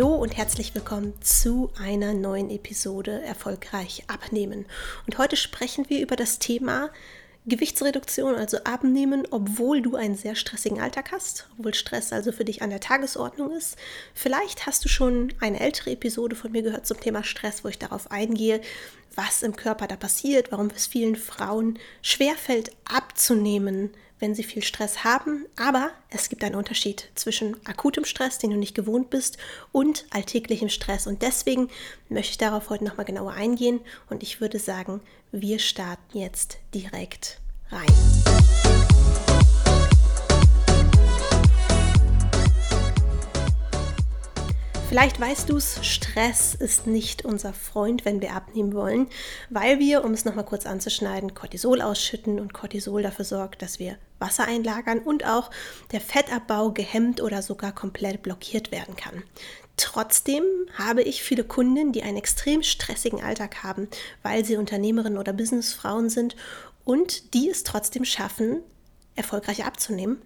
Hallo und herzlich willkommen zu einer neuen Episode Erfolgreich abnehmen. Und heute sprechen wir über das Thema Gewichtsreduktion, also abnehmen, obwohl du einen sehr stressigen Alltag hast, obwohl Stress also für dich an der Tagesordnung ist. Vielleicht hast du schon eine ältere Episode von mir gehört zum Thema Stress, wo ich darauf eingehe, was im Körper da passiert, warum es vielen Frauen schwerfällt abzunehmen, wenn sie viel Stress haben. Aber es gibt einen Unterschied zwischen akutem Stress, den du nicht gewohnt bist, und alltäglichem Stress. Und deswegen möchte ich darauf heute nochmal genauer eingehen. Und ich würde sagen, wir starten jetzt direkt rein. Vielleicht weißt du es, Stress ist nicht unser Freund, wenn wir abnehmen wollen, weil wir, um es nochmal kurz anzuschneiden, Cortisol ausschütten und Cortisol dafür sorgt, dass wir Wasser einlagern und auch der Fettabbau gehemmt oder sogar komplett blockiert werden kann. Trotzdem habe ich viele Kunden, die einen extrem stressigen Alltag haben, weil sie Unternehmerinnen oder Businessfrauen sind und die es trotzdem schaffen, erfolgreich abzunehmen.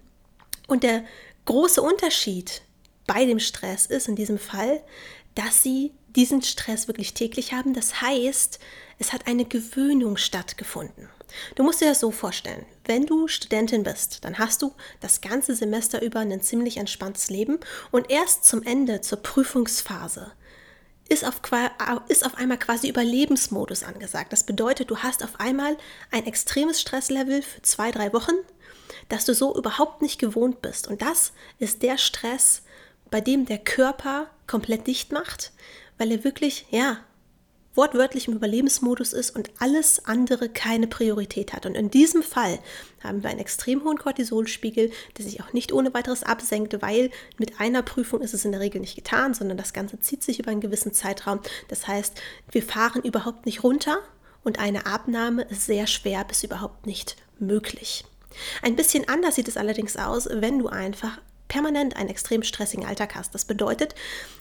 Und der große Unterschied bei dem Stress ist in diesem Fall, dass sie diesen Stress wirklich täglich haben. Das heißt, es hat eine Gewöhnung stattgefunden. Du musst dir das so vorstellen, wenn du Studentin bist, dann hast du das ganze Semester über ein ziemlich entspanntes Leben und erst zum Ende, zur Prüfungsphase, ist auf, ist auf einmal quasi Überlebensmodus angesagt. Das bedeutet, du hast auf einmal ein extremes Stresslevel für zwei, drei Wochen, das du so überhaupt nicht gewohnt bist. Und das ist der Stress, bei dem der Körper komplett dicht macht, weil er wirklich, ja, wortwörtlich im Überlebensmodus ist und alles andere keine Priorität hat. Und in diesem Fall haben wir einen extrem hohen Cortisolspiegel, der sich auch nicht ohne weiteres absenkt, weil mit einer Prüfung ist es in der Regel nicht getan, sondern das Ganze zieht sich über einen gewissen Zeitraum. Das heißt, wir fahren überhaupt nicht runter und eine Abnahme ist sehr schwer bis überhaupt nicht möglich. Ein bisschen anders sieht es allerdings aus, wenn du einfach permanent einen extrem stressigen Alltag hast. Das bedeutet,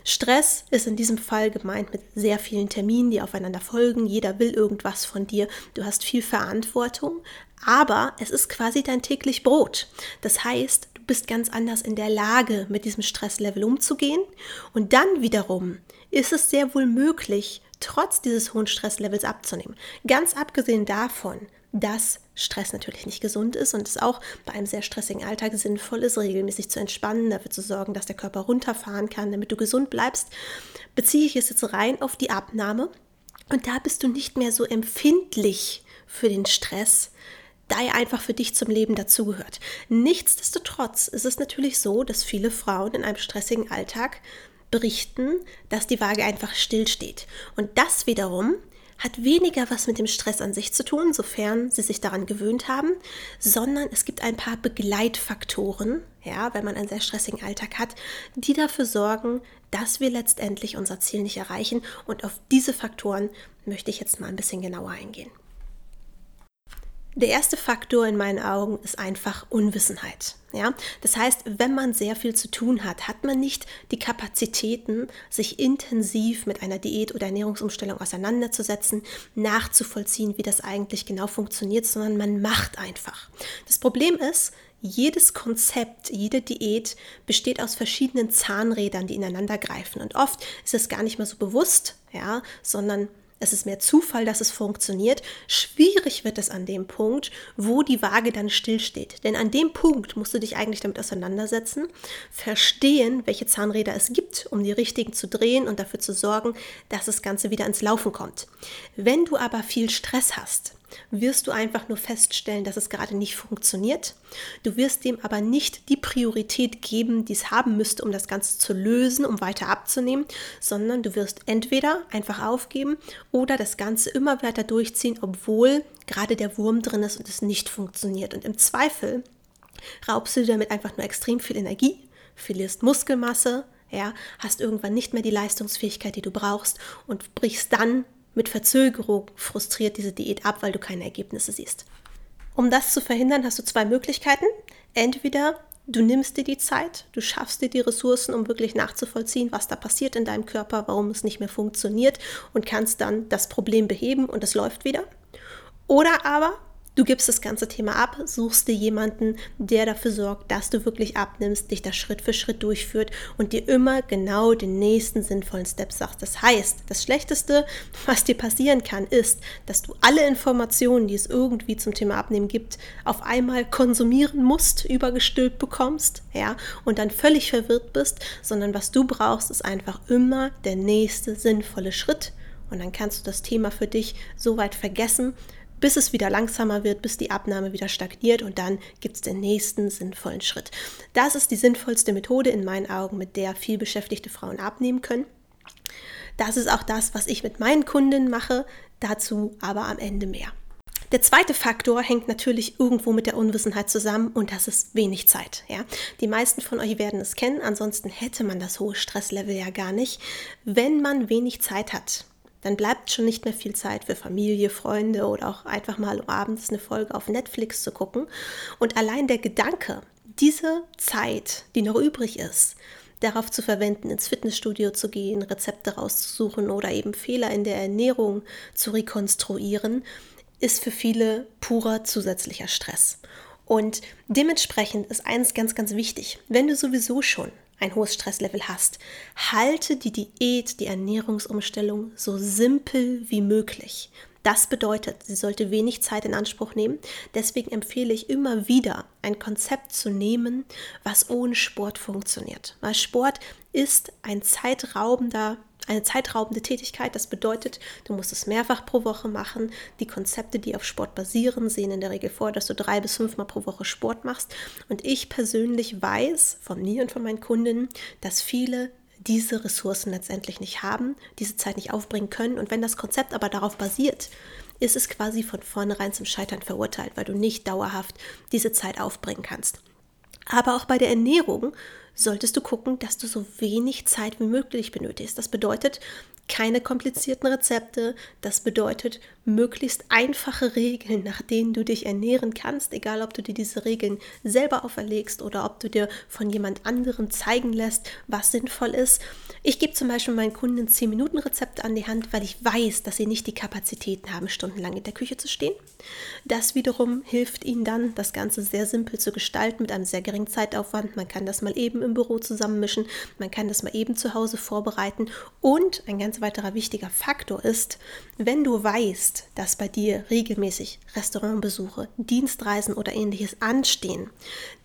Stress ist in diesem Fall gemeint mit sehr vielen Terminen, die aufeinander folgen. Jeder will irgendwas von dir. Du hast viel Verantwortung, aber es ist quasi dein täglich Brot. Das heißt, du bist ganz anders in der Lage, mit diesem Stresslevel umzugehen. Und dann wiederum ist es sehr wohl möglich, trotz dieses hohen Stresslevels abzunehmen. Ganz abgesehen davon, dass Stress natürlich nicht gesund ist und es auch bei einem sehr stressigen Alltag sinnvoll ist, regelmäßig zu entspannen, dafür zu sorgen, dass der Körper runterfahren kann, damit du gesund bleibst, beziehe ich es jetzt rein auf die Abnahme und da bist du nicht mehr so empfindlich für den Stress, da er einfach für dich zum Leben dazugehört. Nichtsdestotrotz ist es natürlich so, dass viele Frauen in einem stressigen Alltag berichten, dass die Waage einfach stillsteht. Und das wiederum hat weniger was mit dem Stress an sich zu tun, sofern sie sich daran gewöhnt haben, sondern es gibt ein paar Begleitfaktoren, ja, wenn man einen sehr stressigen Alltag hat, die dafür sorgen, dass wir letztendlich unser Ziel nicht erreichen. Und auf diese Faktoren möchte ich jetzt mal ein bisschen genauer eingehen. Der erste Faktor in meinen Augen ist einfach Unwissenheit. Ja? Das heißt, wenn man sehr viel zu tun hat, hat man nicht die Kapazitäten, sich intensiv mit einer Diät oder Ernährungsumstellung auseinanderzusetzen, nachzuvollziehen, wie das eigentlich genau funktioniert, sondern man macht einfach. Das Problem ist, jedes Konzept, jede Diät besteht aus verschiedenen Zahnrädern, die ineinander greifen. Und oft ist es gar nicht mehr so bewusst, ja, sondern es ist mehr Zufall, dass es funktioniert. Schwierig wird es an dem Punkt, wo die Waage dann stillsteht. Denn an dem Punkt musst du dich eigentlich damit auseinandersetzen, verstehen, welche Zahnräder es gibt, um die richtigen zu drehen und dafür zu sorgen, dass das Ganze wieder ins Laufen kommt. Wenn du aber viel Stress hast, wirst du einfach nur feststellen, dass es gerade nicht funktioniert. Du wirst dem aber nicht die Priorität geben, die es haben müsste, um das Ganze zu lösen, um weiter abzunehmen, sondern du wirst entweder einfach aufgeben oder das Ganze immer weiter durchziehen, obwohl gerade der Wurm drin ist und es nicht funktioniert. Und im Zweifel raubst du damit einfach nur extrem viel Energie, verlierst Muskelmasse, ja, hast irgendwann nicht mehr die Leistungsfähigkeit, die du brauchst und brichst dann mit Verzögerung frustriert diese Diät ab, weil du keine Ergebnisse siehst. Um das zu verhindern, hast du zwei Möglichkeiten. Entweder du nimmst dir die Zeit, du schaffst dir die Ressourcen, um wirklich nachzuvollziehen, was da passiert in deinem Körper, warum es nicht mehr funktioniert und kannst dann das Problem beheben und es läuft wieder. Oder aber Du gibst das ganze Thema ab, suchst dir jemanden, der dafür sorgt, dass du wirklich abnimmst, dich da Schritt für Schritt durchführt und dir immer genau den nächsten sinnvollen Step sagt. Das heißt, das Schlechteste, was dir passieren kann, ist, dass du alle Informationen, die es irgendwie zum Thema Abnehmen gibt, auf einmal konsumieren musst, übergestülpt bekommst, ja, und dann völlig verwirrt bist, sondern was du brauchst, ist einfach immer der nächste sinnvolle Schritt. Und dann kannst du das Thema für dich so weit vergessen, bis es wieder langsamer wird, bis die Abnahme wieder stagniert und dann gibt es den nächsten sinnvollen Schritt. Das ist die sinnvollste Methode in meinen Augen, mit der viel beschäftigte Frauen abnehmen können. Das ist auch das, was ich mit meinen Kunden mache, dazu aber am Ende mehr. Der zweite Faktor hängt natürlich irgendwo mit der Unwissenheit zusammen und das ist wenig Zeit. Ja? Die meisten von euch werden es kennen, ansonsten hätte man das hohe Stresslevel ja gar nicht. Wenn man wenig Zeit hat, dann bleibt schon nicht mehr viel Zeit für Familie, Freunde oder auch einfach mal abends eine Folge auf Netflix zu gucken. Und allein der Gedanke, diese Zeit, die noch übrig ist, darauf zu verwenden, ins Fitnessstudio zu gehen, Rezepte rauszusuchen oder eben Fehler in der Ernährung zu rekonstruieren, ist für viele purer zusätzlicher Stress. Und dementsprechend ist eines ganz, ganz wichtig. Wenn du sowieso schon ein hohes Stresslevel hast, halte die Diät, die Ernährungsumstellung so simpel wie möglich. Das bedeutet, sie sollte wenig Zeit in Anspruch nehmen. Deswegen empfehle ich immer wieder, ein Konzept zu nehmen, was ohne Sport funktioniert. Weil Sport ist ein zeitraubender eine zeitraubende Tätigkeit. Das bedeutet, du musst es mehrfach pro Woche machen. Die Konzepte, die auf Sport basieren, sehen in der Regel vor, dass du drei bis fünfmal pro Woche Sport machst. Und ich persönlich weiß von mir und von meinen Kunden, dass viele diese Ressourcen letztendlich nicht haben, diese Zeit nicht aufbringen können. Und wenn das Konzept aber darauf basiert, ist es quasi von vornherein zum Scheitern verurteilt, weil du nicht dauerhaft diese Zeit aufbringen kannst. Aber auch bei der Ernährung solltest du gucken, dass du so wenig Zeit wie möglich benötigst. Das bedeutet, keine komplizierten Rezepte. Das bedeutet möglichst einfache Regeln, nach denen du dich ernähren kannst, egal ob du dir diese Regeln selber auferlegst oder ob du dir von jemand anderem zeigen lässt, was sinnvoll ist. Ich gebe zum Beispiel meinen Kunden 10 Minuten Rezepte an die Hand, weil ich weiß, dass sie nicht die Kapazitäten haben, stundenlang in der Küche zu stehen. Das wiederum hilft ihnen dann, das Ganze sehr simpel zu gestalten mit einem sehr geringen Zeitaufwand. Man kann das mal eben im Büro zusammenmischen, man kann das mal eben zu Hause vorbereiten. Und ein ganz weiterer wichtiger Faktor ist, wenn du weißt, dass bei dir regelmäßig Restaurantbesuche, Dienstreisen oder ähnliches anstehen,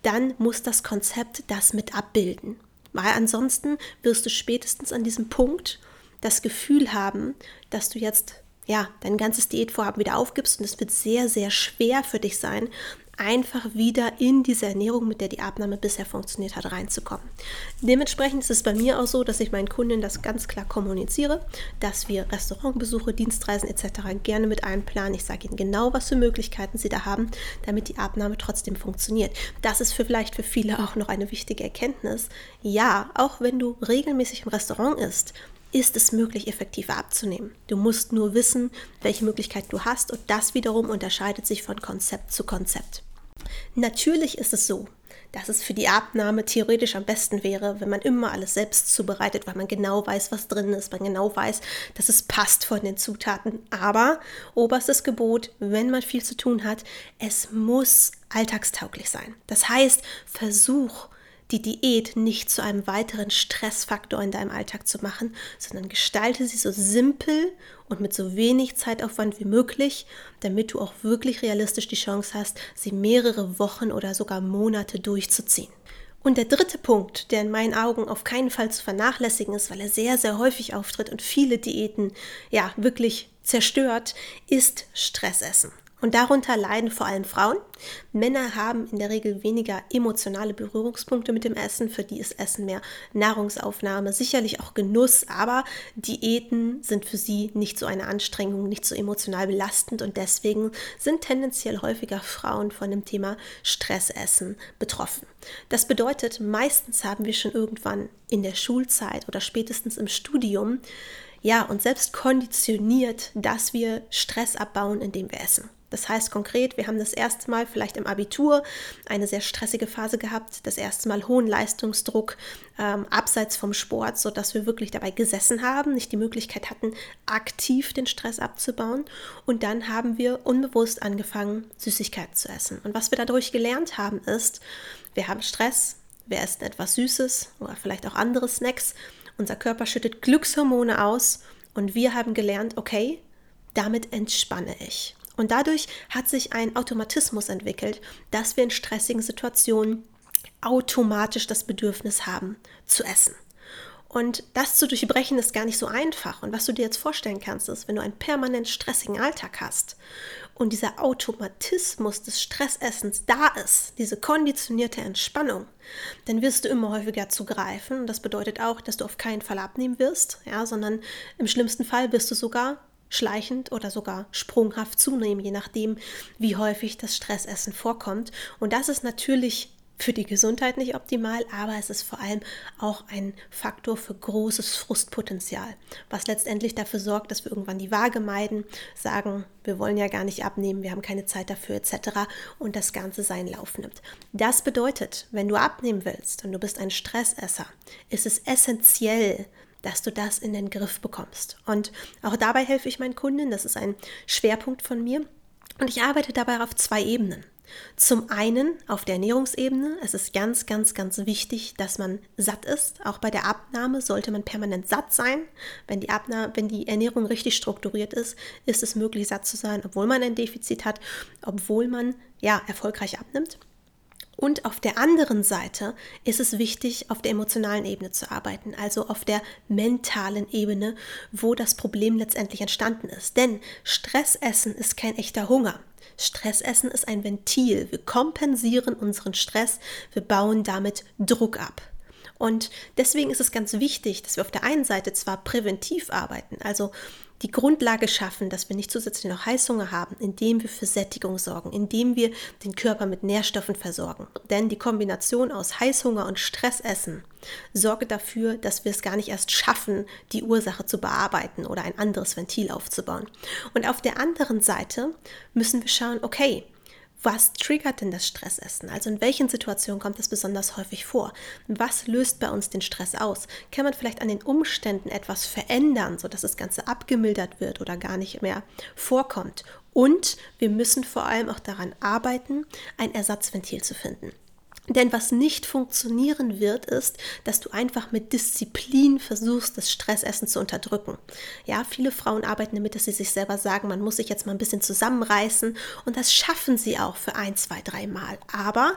dann muss das Konzept das mit abbilden. Weil ansonsten wirst du spätestens an diesem Punkt das Gefühl haben, dass du jetzt ja, dein ganzes Diätvorhaben wieder aufgibst. Und es wird sehr, sehr schwer für dich sein, einfach wieder in diese Ernährung, mit der die Abnahme bisher funktioniert hat, reinzukommen. Dementsprechend ist es bei mir auch so, dass ich meinen Kunden das ganz klar kommuniziere, dass wir Restaurantbesuche, Dienstreisen etc. gerne mit einplanen. Ich sage ihnen genau, was für Möglichkeiten sie da haben, damit die Abnahme trotzdem funktioniert. Das ist für vielleicht für viele auch noch eine wichtige Erkenntnis. Ja, auch wenn du regelmäßig im Restaurant isst, ist es möglich, effektiver abzunehmen. Du musst nur wissen, welche Möglichkeit du hast und das wiederum unterscheidet sich von Konzept zu Konzept. Natürlich ist es so, dass es für die Abnahme theoretisch am besten wäre, wenn man immer alles selbst zubereitet, weil man genau weiß, was drin ist, man genau weiß, dass es passt von den Zutaten. Aber oberstes Gebot, wenn man viel zu tun hat, es muss alltagstauglich sein. Das heißt, versuch die Diät nicht zu einem weiteren Stressfaktor in deinem Alltag zu machen, sondern gestalte sie so simpel und mit so wenig Zeitaufwand wie möglich, damit du auch wirklich realistisch die Chance hast, sie mehrere Wochen oder sogar Monate durchzuziehen. Und der dritte Punkt, der in meinen Augen auf keinen Fall zu vernachlässigen ist, weil er sehr, sehr häufig auftritt und viele Diäten ja wirklich zerstört, ist Stressessen. Und darunter leiden vor allem Frauen. Männer haben in der Regel weniger emotionale Berührungspunkte mit dem Essen. Für die ist Essen mehr Nahrungsaufnahme, sicherlich auch Genuss, aber Diäten sind für sie nicht so eine Anstrengung, nicht so emotional belastend und deswegen sind tendenziell häufiger Frauen von dem Thema Stressessen betroffen. Das bedeutet, meistens haben wir schon irgendwann in der Schulzeit oder spätestens im Studium ja, und selbst konditioniert, dass wir Stress abbauen, indem wir essen. Das heißt konkret, wir haben das erste Mal vielleicht im Abitur eine sehr stressige Phase gehabt, das erste Mal hohen Leistungsdruck ähm, abseits vom Sport, sodass wir wirklich dabei gesessen haben, nicht die Möglichkeit hatten, aktiv den Stress abzubauen. Und dann haben wir unbewusst angefangen, Süßigkeiten zu essen. Und was wir dadurch gelernt haben, ist, wir haben Stress, wir essen etwas Süßes oder vielleicht auch andere Snacks. Unser Körper schüttet Glückshormone aus und wir haben gelernt, okay, damit entspanne ich. Und dadurch hat sich ein Automatismus entwickelt, dass wir in stressigen Situationen automatisch das Bedürfnis haben zu essen. Und das zu durchbrechen ist gar nicht so einfach. Und was du dir jetzt vorstellen kannst, ist, wenn du einen permanent stressigen Alltag hast und dieser Automatismus des Stressessens da ist, diese konditionierte Entspannung, dann wirst du immer häufiger zugreifen. Und das bedeutet auch, dass du auf keinen Fall abnehmen wirst, ja, sondern im schlimmsten Fall wirst du sogar schleichend oder sogar sprunghaft zunehmen, je nachdem, wie häufig das Stressessen vorkommt. Und das ist natürlich für die Gesundheit nicht optimal, aber es ist vor allem auch ein Faktor für großes Frustpotenzial, was letztendlich dafür sorgt, dass wir irgendwann die Waage meiden, sagen, wir wollen ja gar nicht abnehmen, wir haben keine Zeit dafür etc. und das Ganze seinen Lauf nimmt. Das bedeutet, wenn du abnehmen willst und du bist ein Stressesser, ist es essentiell, dass du das in den Griff bekommst. Und auch dabei helfe ich meinen Kunden, das ist ein Schwerpunkt von mir. Und ich arbeite dabei auf zwei Ebenen. Zum einen auf der Ernährungsebene. Es ist ganz, ganz, ganz wichtig, dass man satt ist. Auch bei der Abnahme sollte man permanent satt sein. Wenn die, Abnahme, wenn die Ernährung richtig strukturiert ist, ist es möglich, satt zu sein, obwohl man ein Defizit hat, obwohl man ja erfolgreich abnimmt. Und auf der anderen Seite ist es wichtig, auf der emotionalen Ebene zu arbeiten, also auf der mentalen Ebene, wo das Problem letztendlich entstanden ist. Denn Stressessen ist kein echter Hunger. Stressessen ist ein Ventil. Wir kompensieren unseren Stress, wir bauen damit Druck ab. Und deswegen ist es ganz wichtig, dass wir auf der einen Seite zwar präventiv arbeiten, also die Grundlage schaffen, dass wir nicht zusätzlich noch Heißhunger haben, indem wir für Sättigung sorgen, indem wir den Körper mit Nährstoffen versorgen. Denn die Kombination aus Heißhunger und Stressessen sorgt dafür, dass wir es gar nicht erst schaffen, die Ursache zu bearbeiten oder ein anderes Ventil aufzubauen. Und auf der anderen Seite müssen wir schauen, okay, was triggert denn das Stressessen? Also in welchen Situationen kommt es besonders häufig vor? Was löst bei uns den Stress aus? Kann man vielleicht an den Umständen etwas verändern, sodass das Ganze abgemildert wird oder gar nicht mehr vorkommt? Und wir müssen vor allem auch daran arbeiten, ein Ersatzventil zu finden. Denn was nicht funktionieren wird, ist, dass du einfach mit Disziplin versuchst, das Stressessen zu unterdrücken. Ja, viele Frauen arbeiten damit, dass sie sich selber sagen, man muss sich jetzt mal ein bisschen zusammenreißen und das schaffen sie auch für ein, zwei, drei Mal. Aber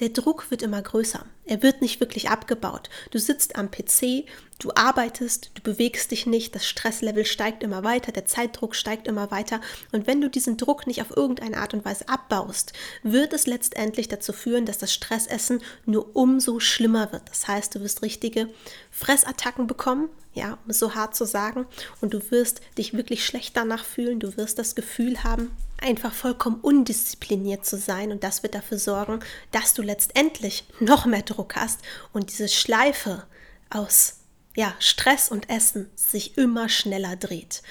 der Druck wird immer größer. Er wird nicht wirklich abgebaut. Du sitzt am PC, du arbeitest, du bewegst dich nicht, das Stresslevel steigt immer weiter, der Zeitdruck steigt immer weiter. Und wenn du diesen Druck nicht auf irgendeine Art und Weise abbaust, wird es letztendlich dazu führen, dass das Stressessen nur umso schlimmer wird. Das heißt, du wirst richtige Fressattacken bekommen, ja, um es so hart zu sagen, und du wirst dich wirklich schlecht danach fühlen, du wirst das Gefühl haben, einfach vollkommen undiszipliniert zu sein und das wird dafür sorgen, dass du letztendlich noch mehr Druck hast und diese Schleife aus ja, Stress und Essen sich immer schneller dreht.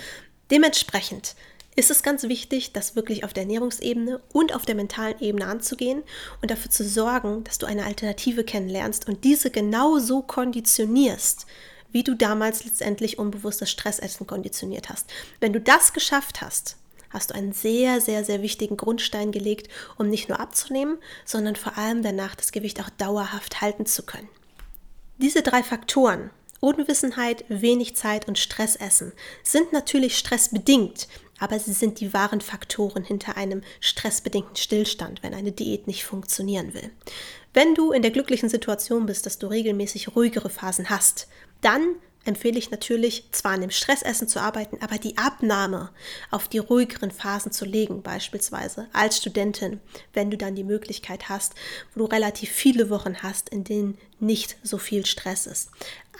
Dementsprechend ist es ganz wichtig, das wirklich auf der Ernährungsebene und auf der mentalen Ebene anzugehen und dafür zu sorgen, dass du eine Alternative kennenlernst und diese genauso konditionierst, wie du damals letztendlich unbewusstes Stressessen konditioniert hast. Wenn du das geschafft hast, hast du einen sehr, sehr, sehr wichtigen Grundstein gelegt, um nicht nur abzunehmen, sondern vor allem danach das Gewicht auch dauerhaft halten zu können. Diese drei Faktoren, Unwissenheit, wenig Zeit und Stressessen, sind natürlich stressbedingt, aber sie sind die wahren Faktoren hinter einem stressbedingten Stillstand, wenn eine Diät nicht funktionieren will. Wenn du in der glücklichen Situation bist, dass du regelmäßig ruhigere Phasen hast, dann empfehle ich natürlich, zwar an dem Stressessen zu arbeiten, aber die Abnahme auf die ruhigeren Phasen zu legen, beispielsweise als Studentin, wenn du dann die Möglichkeit hast, wo du relativ viele Wochen hast, in denen nicht so viel Stress ist.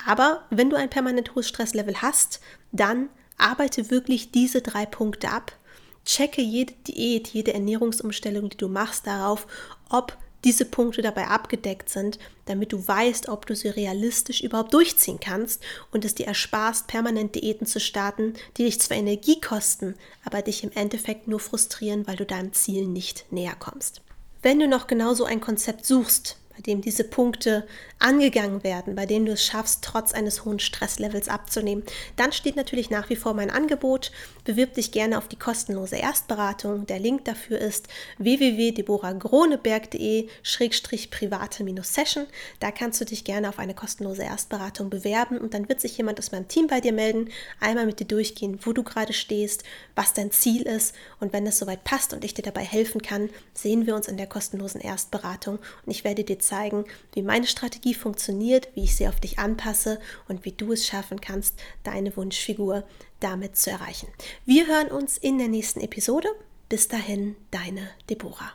Aber wenn du ein permanent hohes Stresslevel hast, dann arbeite wirklich diese drei Punkte ab. Checke jede Diät, jede Ernährungsumstellung, die du machst, darauf, ob diese Punkte dabei abgedeckt sind, damit du weißt, ob du sie realistisch überhaupt durchziehen kannst und es dir ersparst, permanent Diäten zu starten, die dich zwar Energie kosten, aber dich im Endeffekt nur frustrieren, weil du deinem Ziel nicht näher kommst. Wenn du noch genau so ein Konzept suchst, bei dem diese Punkte angegangen werden, bei denen du es schaffst, trotz eines hohen Stresslevels abzunehmen, dann steht natürlich nach wie vor mein Angebot. Bewirb dich gerne auf die kostenlose Erstberatung. Der Link dafür ist www.deborahgroneberg.de-private-session. Da kannst du dich gerne auf eine kostenlose Erstberatung bewerben und dann wird sich jemand aus meinem Team bei dir melden, einmal mit dir durchgehen, wo du gerade stehst, was dein Ziel ist und wenn es soweit passt und ich dir dabei helfen kann, sehen wir uns in der kostenlosen Erstberatung und ich werde dir zeigen, wie meine Strategie funktioniert, wie ich sie auf dich anpasse und wie du es schaffen kannst, deine Wunschfigur damit zu erreichen. Wir hören uns in der nächsten Episode. Bis dahin, deine Deborah.